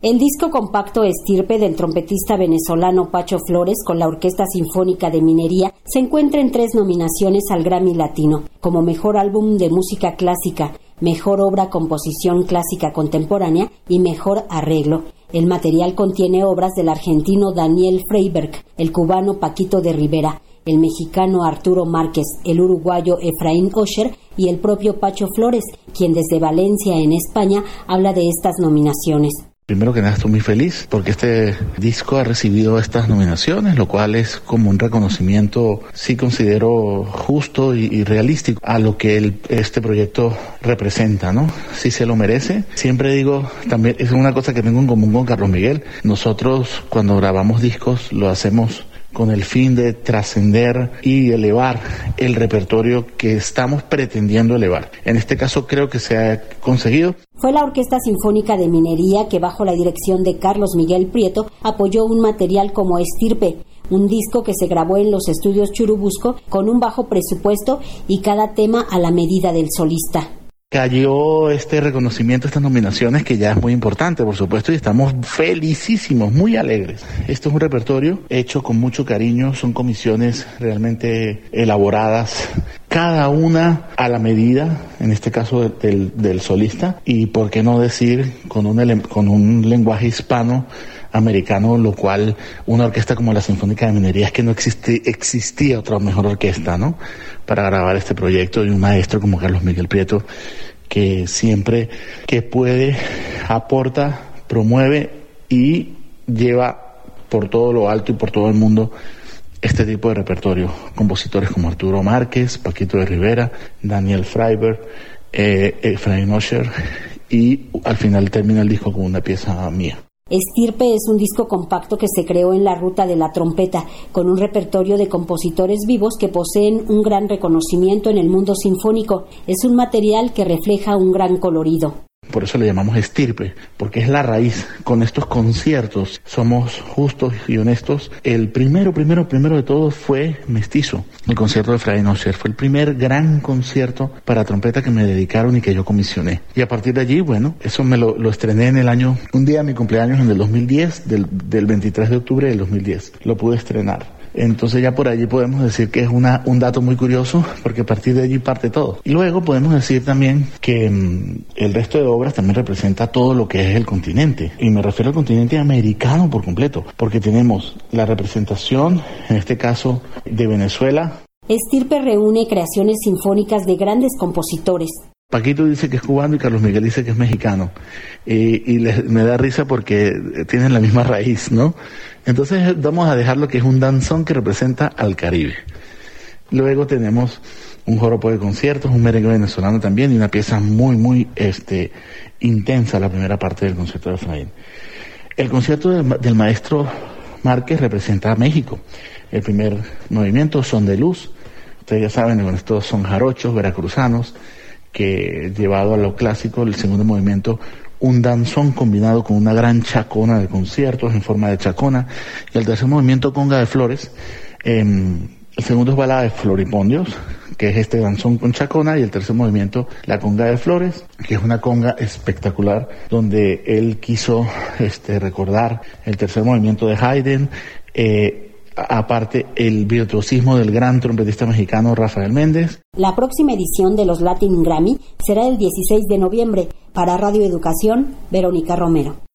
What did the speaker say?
El disco compacto Estirpe del trompetista venezolano Pacho Flores con la Orquesta Sinfónica de Minería se encuentra en tres nominaciones al Grammy Latino, como Mejor Álbum de Música Clásica, Mejor Obra Composición Clásica Contemporánea y Mejor Arreglo. El material contiene obras del argentino Daniel Freiberg, el cubano Paquito de Rivera, el mexicano Arturo Márquez, el uruguayo Efraín Osher y el propio Pacho Flores, quien desde Valencia, en España, habla de estas nominaciones. Primero que nada estoy muy feliz porque este disco ha recibido estas nominaciones, lo cual es como un reconocimiento, sí considero justo y, realístico a lo que este proyecto representa, ¿no? Sí se lo merece. Siempre digo, también es una cosa que tengo en común con Carlos Miguel. Nosotros cuando grabamos discos lo hacemos con el fin de trascender y elevar el repertorio que estamos pretendiendo elevar. En este caso creo que se ha conseguido. Fue la Orquesta Sinfónica de Minería que bajo la dirección de Carlos Miguel Prieto apoyó un material como Estirpe, un disco que se grabó en los estudios Churubusco con un bajo presupuesto y cada tema a la medida del solista cayó este reconocimiento, estas nominaciones, que ya es muy importante, por supuesto, y estamos felicísimos, muy alegres. Esto es un repertorio hecho con mucho cariño, son comisiones realmente elaboradas, cada una a la medida, en este caso del, solista, y por qué no decir con un, con un lenguaje hispano americano, lo cual una orquesta como la Sinfónica de Minería es que no existe, existía otra mejor orquesta, ¿no? Para grabar este proyecto y un maestro como Carlos Miguel Prieto que siempre que puede aporta, promueve y lleva por todo lo alto y por todo el mundo este tipo de repertorio. Compositores como Arturo Márquez, Paquito de Rivera, Daniel Freiberg, eh, Efraín y al final termina el disco con una pieza mía. Estirpe es un disco compacto que se creó en la ruta de la trompeta, con un repertorio de compositores vivos que poseen un gran reconocimiento en el mundo sinfónico. Es un material que refleja un gran colorido. Por eso le llamamos estirpe, porque es la raíz. Con estos conciertos somos justos y honestos. El primero, primero, primero de todos fue Mestizo, el concierto de Fray Nosser. Fue el primer gran concierto para trompeta que me dedicaron y que yo comisioné. Y a partir de allí, bueno, eso me lo, estrené en el año, un día mi cumpleaños en el 2010, del, del 23 de octubre del 2010. Lo pude estrenar. Entonces ya por allí podemos decir que es un dato muy curioso porque a partir de allí parte todo. Y luego podemos decir también que mm, el resto de obras también representa todo lo que es el continente. Y me refiero al continente americano por completo, porque tenemos la representación, en este caso, de Venezuela. Estirpe reúne creaciones sinfónicas de grandes compositores, Paquito dice que es cubano y Carlos Miguel dice que es mexicano. y me da risa porque tienen la misma raíz, ¿no? Entonces vamos a dejar lo que es un danzón que representa al Caribe. Luego tenemos un joropo de conciertos, un merengue venezolano también y una pieza muy, muy este, intensa, la primera parte del concierto de Efraín. El concierto del, maestro Márquez representa a México. El primer movimiento, son de luz. Ustedes ya saben, estos son jarochos, veracruzanos que llevado a lo clásico, el segundo movimiento, un danzón combinado con una gran chacona de conciertos en forma de chacona, y el tercer movimiento, conga de flores, em, el segundo es balada de floripondios, que es este danzón con chacona, y el tercer movimiento, la conga de flores, que es una conga espectacular, donde él quiso este, recordar el tercer movimiento de Haydn, eh, aparte el virtuosismo del gran trompetista mexicano Rafael Méndez. La próxima edición de los Latin Grammy será el 16 de noviembre. Para Radio Educación, Verónica Romero.